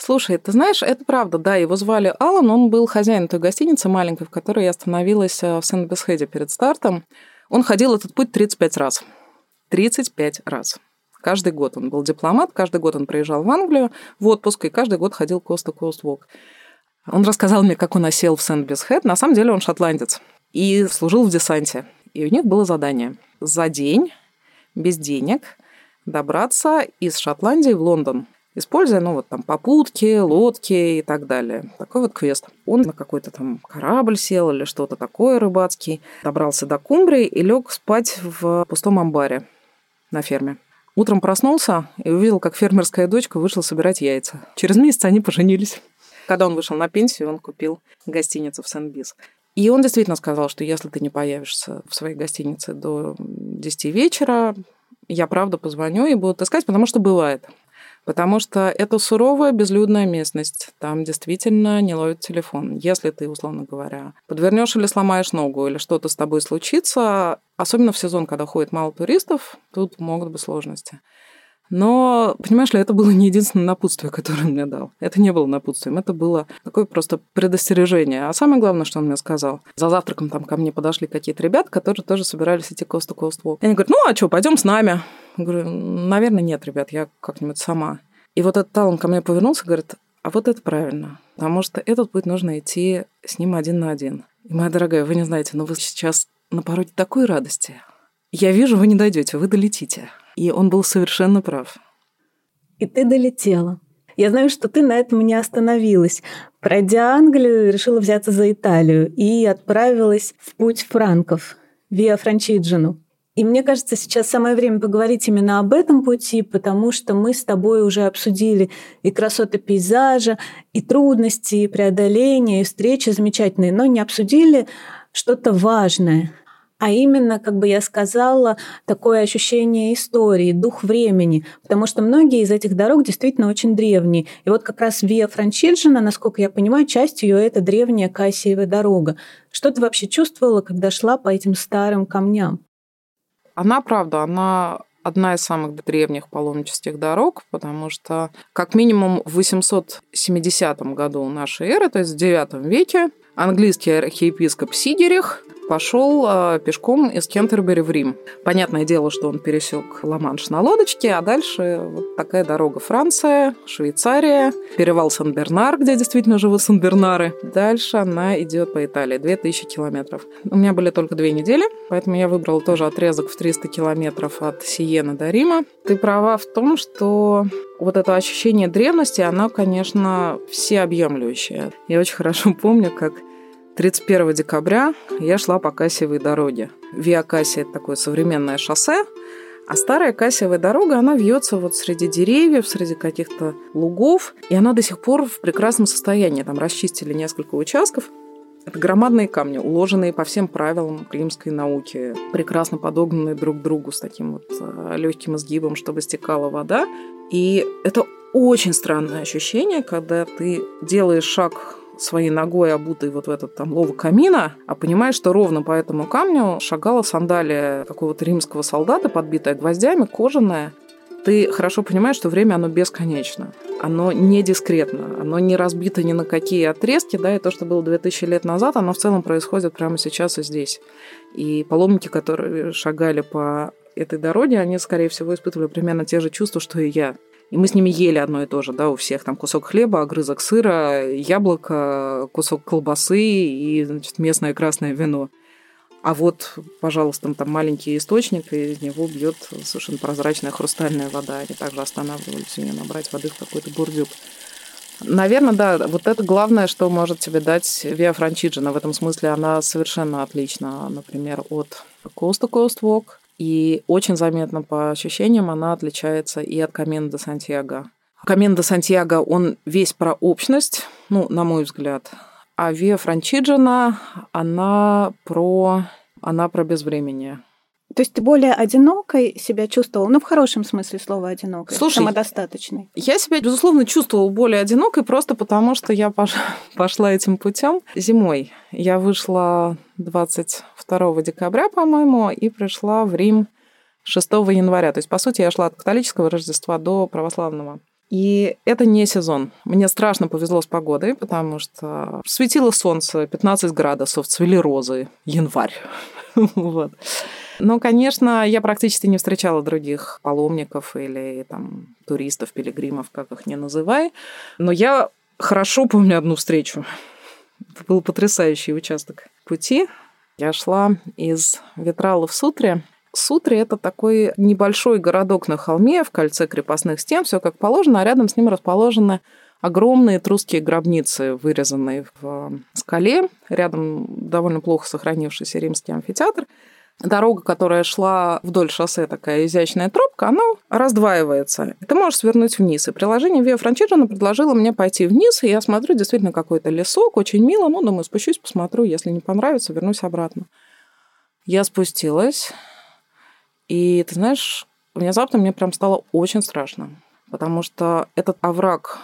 Слушай, ты знаешь, это правда, да, его звали Алан, он был хозяин той гостиницы маленькой, в которой я остановилась э, в Сент-Бесхеде перед стартом. Он ходил этот путь 35 раз. 35 раз. Каждый год он был дипломат, каждый год он приезжал в Англию в отпуск, и каждый год ходил кост-то-кост вок. Он рассказал мне, как он осел в Сент-Бесхед. На самом деле он шотландец и служил в десанте. И у них было задание за день, без денег, добраться из Шотландии в Лондон используя, ну, вот там попутки, лодки и так далее. Такой вот квест. Он на какой-то там корабль сел или что-то такое рыбацкий, добрался до Кумбрии и лег спать в пустом амбаре на ферме. Утром проснулся и увидел, как фермерская дочка вышла собирать яйца. Через месяц они поженились. Когда он вышел на пенсию, он купил гостиницу в Сен-Бис. И он действительно сказал, что если ты не появишься в своей гостинице до 10 вечера, я правда позвоню и буду искать, потому что бывает. Потому что это суровая безлюдная местность. Там действительно не ловит телефон. Если ты, условно говоря, подвернешь или сломаешь ногу, или что-то с тобой случится, особенно в сезон, когда ходит мало туристов, тут могут быть сложности. Но, понимаешь ли, это было не единственное напутствие, которое он мне дал. Это не было напутствием, это было такое просто предостережение. А самое главное, что он мне сказал, за завтраком там ко мне подошли какие-то ребята, которые тоже собирались идти coast walk. И они говорят, ну а что, пойдем с нами? Я говорю, наверное, нет, ребят, я как-нибудь сама. И вот этот Талон ко мне повернулся и говорит, а вот это правильно, потому что этот путь нужно идти с ним один на один. И, моя дорогая, вы не знаете, но вы сейчас на пороге такой радости. Я вижу, вы не дойдете, вы долетите. И он был совершенно прав. И ты долетела. Я знаю, что ты на этом не остановилась. Пройдя Англию, решила взяться за Италию и отправилась в путь франков, Виа Франчиджину. И мне кажется, сейчас самое время поговорить именно об этом пути, потому что мы с тобой уже обсудили и красоты пейзажа, и трудности, и преодоления, и встречи замечательные, но не обсудили что-то важное — а именно, как бы я сказала, такое ощущение истории, дух времени, потому что многие из этих дорог действительно очень древние. И вот как раз Виа Франчиджина, насколько я понимаю, часть ее это древняя Кассиева дорога. Что ты вообще чувствовала, когда шла по этим старым камням? Она, правда, она одна из самых древних паломнических дорог, потому что как минимум в 870 году нашей эры, то есть в IX веке, английский архиепископ Сидерих пошел а, пешком из Кентербери в Рим. Понятное дело, что он пересек Ла-Манш на лодочке, а дальше вот такая дорога Франция, Швейцария, перевал Сан-Бернар, где действительно живут Сан-Бернары. Дальше она идет по Италии, 2000 километров. У меня были только две недели, поэтому я выбрала тоже отрезок в 300 километров от Сиены до Рима. Ты права в том, что вот это ощущение древности, оно, конечно, всеобъемлющее. Я очень хорошо помню, как 31 декабря я шла по Кассиевой дороге. Виа Кассия – это такое современное шоссе, а старая Кассиевая дорога, она вьется вот среди деревьев, среди каких-то лугов, и она до сих пор в прекрасном состоянии. Там расчистили несколько участков. Это громадные камни, уложенные по всем правилам римской науки, прекрасно подогнанные друг к другу с таким вот э, легким изгибом, чтобы стекала вода. И это очень странное ощущение, когда ты делаешь шаг своей ногой, обутой вот в этот там лово камина, а понимаешь, что ровно по этому камню шагала сандалия какого-то римского солдата, подбитая гвоздями, кожаная. Ты хорошо понимаешь, что время, оно бесконечно. Оно не дискретно, оно не разбито ни на какие отрезки, да, и то, что было 2000 лет назад, оно в целом происходит прямо сейчас и здесь. И паломники, которые шагали по этой дороге, они, скорее всего, испытывали примерно те же чувства, что и я. И мы с ними ели одно и то же, да, у всех там кусок хлеба, огрызок сыра, яблоко, кусок колбасы и, значит, местное красное вино. А вот, пожалуйста, там маленький источник, и из него бьет совершенно прозрачная хрустальная вода. Они также останавливались у нее набрать воды в какой-то бурдюк. Наверное, да, вот это главное, что может тебе дать Виа Франчиджина. В этом смысле она совершенно отлична, например, от Coast to Coast Walk, и очень заметно по ощущениям она отличается и от Камена де Сантьяго. Камен Сантьяго, он весь про общность, ну, на мой взгляд. А Виа Франчиджина, она про, она про безвременье. То есть ты более одинокой себя чувствовала, ну, в хорошем смысле слова одинокой, Слушай, самодостаточной? Я себя, безусловно, чувствовала более одинокой просто потому, что я пошла этим путем зимой. Я вышла 22 декабря, по-моему, и пришла в Рим 6 января. То есть, по сути, я шла от католического Рождества до православного. И это не сезон. Мне страшно повезло с погодой, потому что светило солнце, 15 градусов, цвели розы, январь. Но, конечно, я практически не встречала других паломников или там туристов, пилигримов, как их не называй. Но я хорошо помню одну встречу. Это был потрясающий участок пути. Я шла из Ветрала в Сутре, Сутри – это такой небольшой городок на холме в кольце крепостных стен, все как положено, а рядом с ним расположены огромные трусские гробницы, вырезанные в скале. Рядом довольно плохо сохранившийся римский амфитеатр. Дорога, которая шла вдоль шоссе, такая изящная тропка, она раздваивается. Ты можешь свернуть вниз. И приложение Via Francigena предложило мне пойти вниз, и я смотрю, действительно какой-то лесок, очень мило. Ну, думаю, спущусь, посмотрю, если не понравится, вернусь обратно. Я спустилась, и ты знаешь, внезапно мне прям стало очень страшно, потому что этот овраг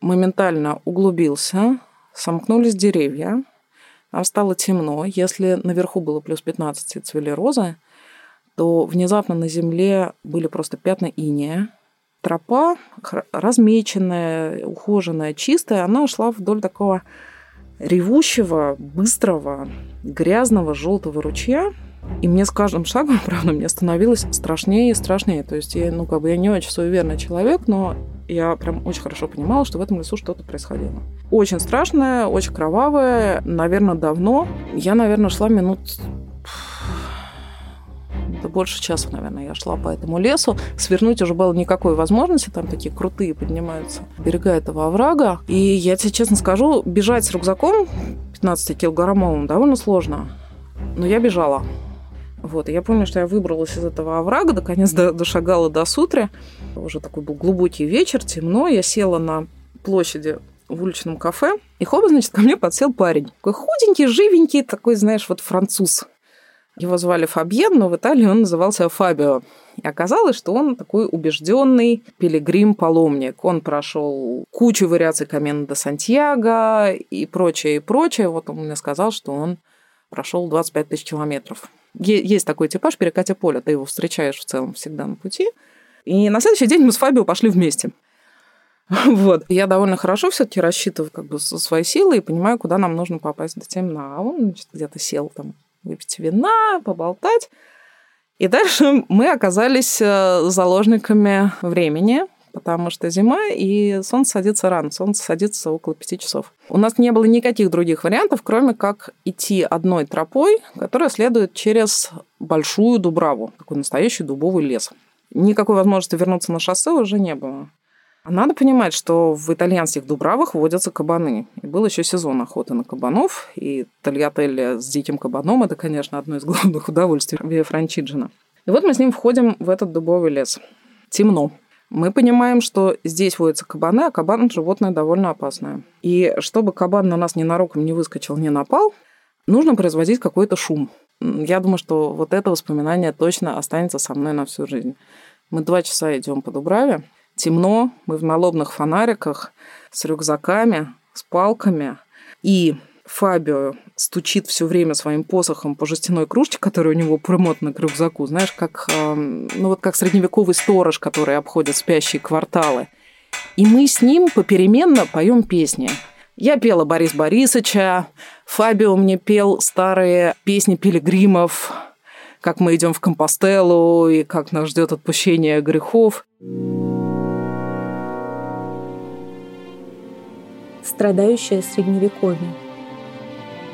моментально углубился, сомкнулись деревья, там стало темно. Если наверху было плюс 15 и цвели розы, то внезапно на земле были просто пятна иния. Тропа, размеченная, ухоженная, чистая, она шла вдоль такого ревущего, быстрого, грязного желтого ручья, и мне с каждым шагом, правда, мне становилось страшнее и страшнее. То есть я, ну, как бы я не очень суеверный человек, но я прям очень хорошо понимала, что в этом лесу что-то происходило. Очень страшное, очень кровавое, наверное, давно. Я, наверное, шла минут да больше часа, наверное, я шла по этому лесу. Свернуть уже было никакой возможности, там такие крутые поднимаются берега этого оврага. И я тебе честно скажу, бежать с рюкзаком 15-килограммовым довольно сложно. Но я бежала. Вот, и я помню, что я выбралась из этого оврага, наконец дошагала до сутри. Уже такой был глубокий вечер, темно. Я села на площади в уличном кафе, и хоба, значит, ко мне подсел парень. Такой худенький, живенький, такой, знаешь, вот француз. Его звали Фабьен, но в Италии он назывался Фабио. И оказалось, что он такой убежденный пилигрим-паломник. Он прошел кучу вариаций Камена до Сантьяго и прочее, и прочее. Вот он мне сказал, что он прошел 25 тысяч километров. Есть такой типаж перекатя поля, ты его встречаешь в целом всегда на пути. И на следующий день мы с Фабио пошли вместе. Вот. Я довольно хорошо все-таки рассчитываю как бы свои силы и понимаю, куда нам нужно попасть до темна. А он где-то сел там выпить вина, поболтать. И дальше мы оказались э, заложниками времени, потому что зима, и солнце садится рано, солнце садится около пяти часов. У нас не было никаких других вариантов, кроме как идти одной тропой, которая следует через большую дубраву, такой настоящий дубовый лес. Никакой возможности вернуться на шоссе уже не было. Надо понимать, что в итальянских дубравах водятся кабаны. И был еще сезон охоты на кабанов, и тольятелли с диким кабаном – это, конечно, одно из главных удовольствий Виа Франчиджина. И вот мы с ним входим в этот дубовый лес. Темно. Мы понимаем, что здесь водятся кабаны, а кабан – животное довольно опасное. И чтобы кабан на нас ненароком не выскочил, не напал, нужно производить какой-то шум. Я думаю, что вот это воспоминание точно останется со мной на всю жизнь. Мы два часа идем по Дубраве, темно, мы в налобных фонариках, с рюкзаками, с палками. И Фабио стучит все время своим посохом по жестяной кружке, которая у него примотана к рюкзаку, знаешь, как, ну вот как средневековый сторож, который обходит спящие кварталы. И мы с ним попеременно поем песни. Я пела Борис Борисовича, Фабио мне пел старые песни пилигримов, как мы идем в Компостеллу и как нас ждет отпущение грехов. Страдающее средневековье.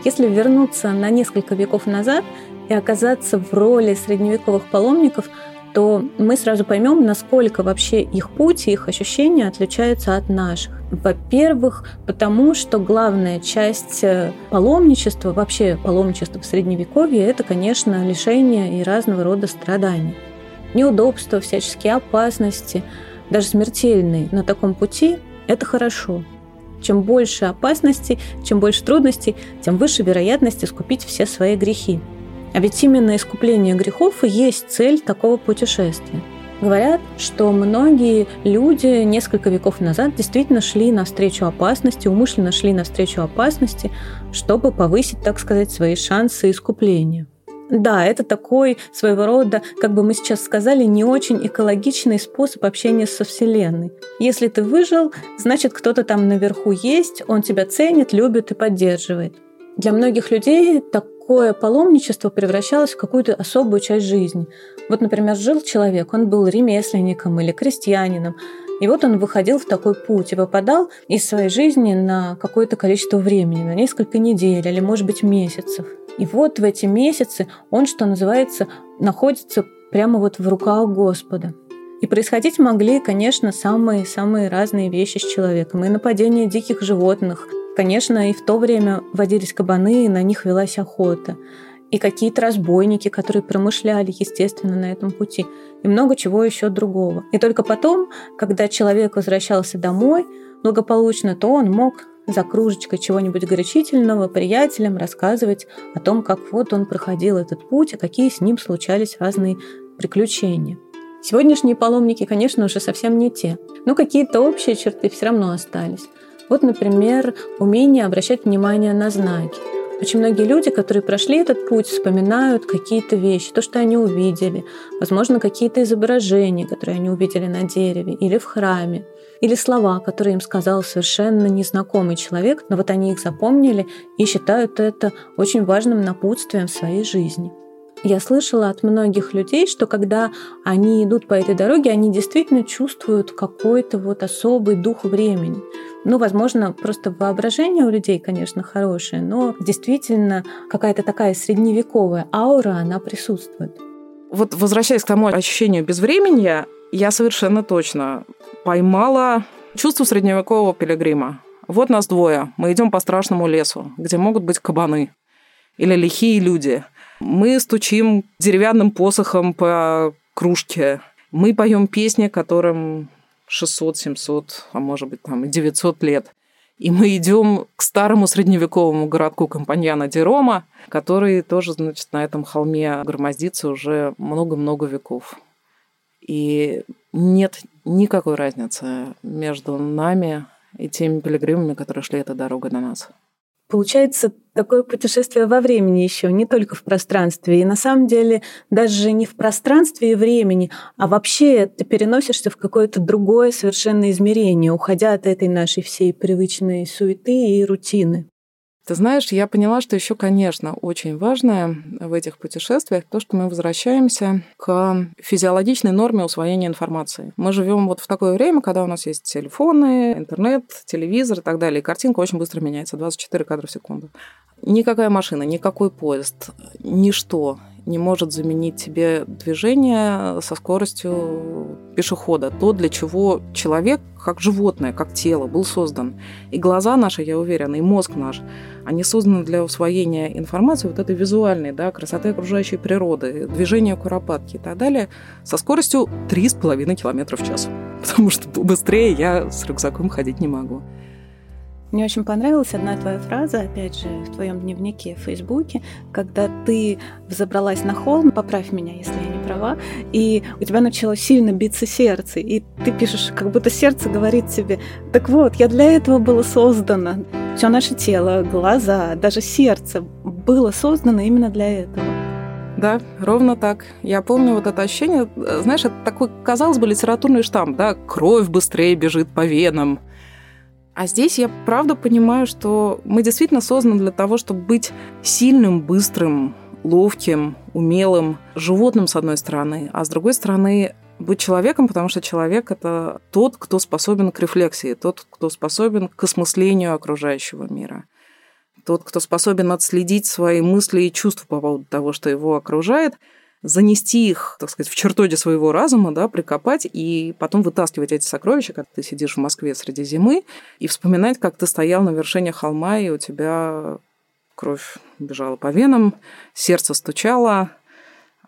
Если вернуться на несколько веков назад и оказаться в роли средневековых паломников, то мы сразу поймем, насколько вообще их путь и их ощущения отличаются от наших. Во-первых, потому что главная часть э, паломничества, вообще паломничества в Средневековье, это, конечно, лишение и разного рода страданий. Неудобства, всяческие опасности, даже смертельные на таком пути – это хорошо – чем больше опасностей, чем больше трудностей, тем выше вероятность искупить все свои грехи. А ведь именно искупление грехов и есть цель такого путешествия. Говорят, что многие люди несколько веков назад действительно шли навстречу опасности, умышленно шли навстречу опасности, чтобы повысить, так сказать, свои шансы искупления. Да, это такой своего рода, как бы мы сейчас сказали, не очень экологичный способ общения со Вселенной. Если ты выжил, значит кто-то там наверху есть, он тебя ценит, любит и поддерживает. Для многих людей такое паломничество превращалось в какую-то особую часть жизни. Вот, например, жил человек, он был ремесленником или крестьянином, и вот он выходил в такой путь и выпадал из своей жизни на какое-то количество времени, на несколько недель или, может быть, месяцев. И вот в эти месяцы он, что называется, находится прямо вот в руках Господа. И происходить могли, конечно, самые-самые разные вещи с человеком. И нападение диких животных. Конечно, и в то время водились кабаны, и на них велась охота и какие-то разбойники, которые промышляли, естественно, на этом пути, и много чего еще другого. И только потом, когда человек возвращался домой благополучно, то он мог за кружечкой чего-нибудь горячительного приятелям рассказывать о том, как вот он проходил этот путь, и какие с ним случались разные приключения. Сегодняшние паломники, конечно, уже совсем не те, но какие-то общие черты все равно остались. Вот, например, умение обращать внимание на знаки. Очень многие люди, которые прошли этот путь, вспоминают какие-то вещи, то, что они увидели, возможно, какие-то изображения, которые они увидели на дереве или в храме, или слова, которые им сказал совершенно незнакомый человек, но вот они их запомнили и считают это очень важным напутствием в своей жизни. Я слышала от многих людей, что когда они идут по этой дороге, они действительно чувствуют какой-то вот особый дух времени. Ну, возможно, просто воображение у людей, конечно, хорошее, но действительно какая-то такая средневековая аура, она присутствует. Вот возвращаясь к тому ощущению безвременья, я совершенно точно поймала чувство средневекового пилигрима. Вот нас двое, мы идем по страшному лесу, где могут быть кабаны или лихие люди. Мы стучим деревянным посохом по кружке. Мы поем песни, которым 600, 700, а может быть там и 900 лет. И мы идем к старому средневековому городку Компаньяна Дерома, который тоже, значит, на этом холме громоздится уже много-много веков. И нет никакой разницы между нами и теми пилигримами, которые шли этой дорогой на нас. Получается такое путешествие во времени еще, не только в пространстве. И на самом деле даже не в пространстве и времени, а вообще ты переносишься в какое-то другое совершенно измерение, уходя от этой нашей всей привычной суеты и рутины. Ты знаешь, я поняла, что еще, конечно, очень важное в этих путешествиях то, что мы возвращаемся к физиологичной норме усвоения информации. Мы живем вот в такое время, когда у нас есть телефоны, интернет, телевизор и так далее, и картинка очень быстро меняется, 24 кадра в секунду. Никакая машина, никакой поезд, ничто не может заменить тебе движение со скоростью пешехода. То, для чего человек, как животное, как тело, был создан. И глаза наши, я уверена, и мозг наш, они созданы для усвоения информации вот этой визуальной, да, красоты окружающей природы, движения куропатки и так далее, со скоростью 3,5 км в час. Потому что быстрее я с рюкзаком ходить не могу. Мне очень понравилась одна твоя фраза, опять же, в твоем дневнике в Фейсбуке, когда ты взобралась на холм, поправь меня, если я не права, и у тебя начало сильно биться сердце, и ты пишешь, как будто сердце говорит тебе, так вот, я для этого было создано. Все наше тело, глаза, даже сердце было создано именно для этого. Да, ровно так. Я помню вот это ощущение, знаешь, это такой, казалось бы, литературный штамп, да, кровь быстрее бежит по венам, а здесь я правда понимаю, что мы действительно созданы для того, чтобы быть сильным, быстрым, ловким, умелым животным, с одной стороны, а с другой стороны быть человеком, потому что человек — это тот, кто способен к рефлексии, тот, кто способен к осмыслению окружающего мира, тот, кто способен отследить свои мысли и чувства по поводу того, что его окружает — занести их, так сказать, в чертоге своего разума, да, прикопать и потом вытаскивать эти сокровища, когда ты сидишь в Москве среди зимы, и вспоминать, как ты стоял на вершине холма, и у тебя кровь бежала по венам, сердце стучало,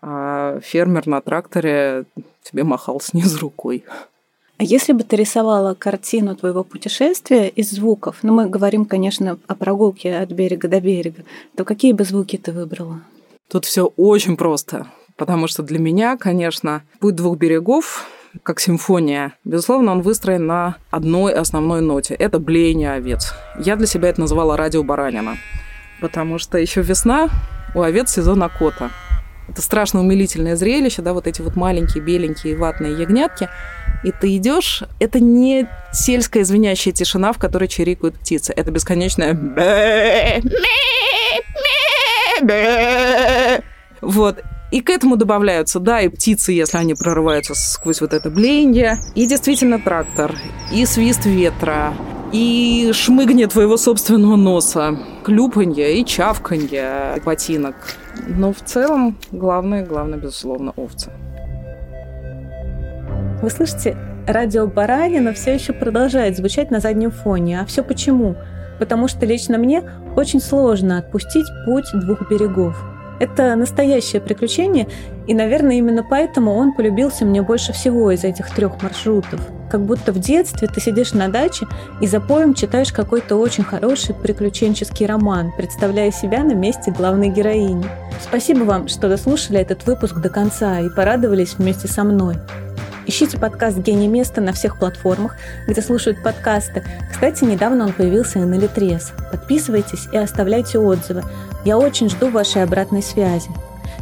а фермер на тракторе тебе махал снизу рукой. А если бы ты рисовала картину твоего путешествия из звуков, ну мы говорим, конечно, о прогулке от берега до берега, то какие бы звуки ты выбрала? Тут все очень просто. Потому что для меня, конечно, путь двух берегов как симфония. Безусловно, он выстроен на одной основной ноте. Это блеяние овец. Я для себя это называла радио баранина. Потому что еще весна, у овец сезон окота. Это страшно умилительное зрелище, да, вот эти вот маленькие беленькие ватные ягнятки. И ты идешь, это не сельская звенящая тишина, в которой чирикают птицы. Это бесконечная вот. И к этому добавляются, да, и птицы, если они прорываются сквозь вот это блеяние, и действительно трактор, и свист ветра, и шмыгнет твоего собственного носа, клюпанье и чавканье ботинок. Но в целом главное, главное, безусловно, овцы. Вы слышите, радио Баранина все еще продолжает звучать на заднем фоне. А все почему? Потому что лично мне очень сложно отпустить путь двух берегов. Это настоящее приключение, и, наверное, именно поэтому он полюбился мне больше всего из этих трех маршрутов. Как будто в детстве ты сидишь на даче и за поем читаешь какой-то очень хороший приключенческий роман, представляя себя на месте главной героини. Спасибо вам, что дослушали этот выпуск до конца и порадовались вместе со мной. Ищите подкаст «Гений места» на всех платформах, где слушают подкасты. Кстати, недавно он появился и на Литрес. Подписывайтесь и оставляйте отзывы. Я очень жду вашей обратной связи.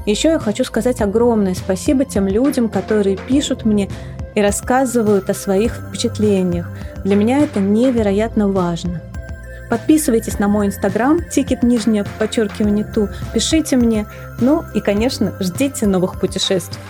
Еще я хочу сказать огромное спасибо тем людям, которые пишут мне и рассказывают о своих впечатлениях. Для меня это невероятно важно. Подписывайтесь на мой инстаграм, тикет нижнее подчеркивание ту, пишите мне, ну и, конечно, ждите новых путешествий.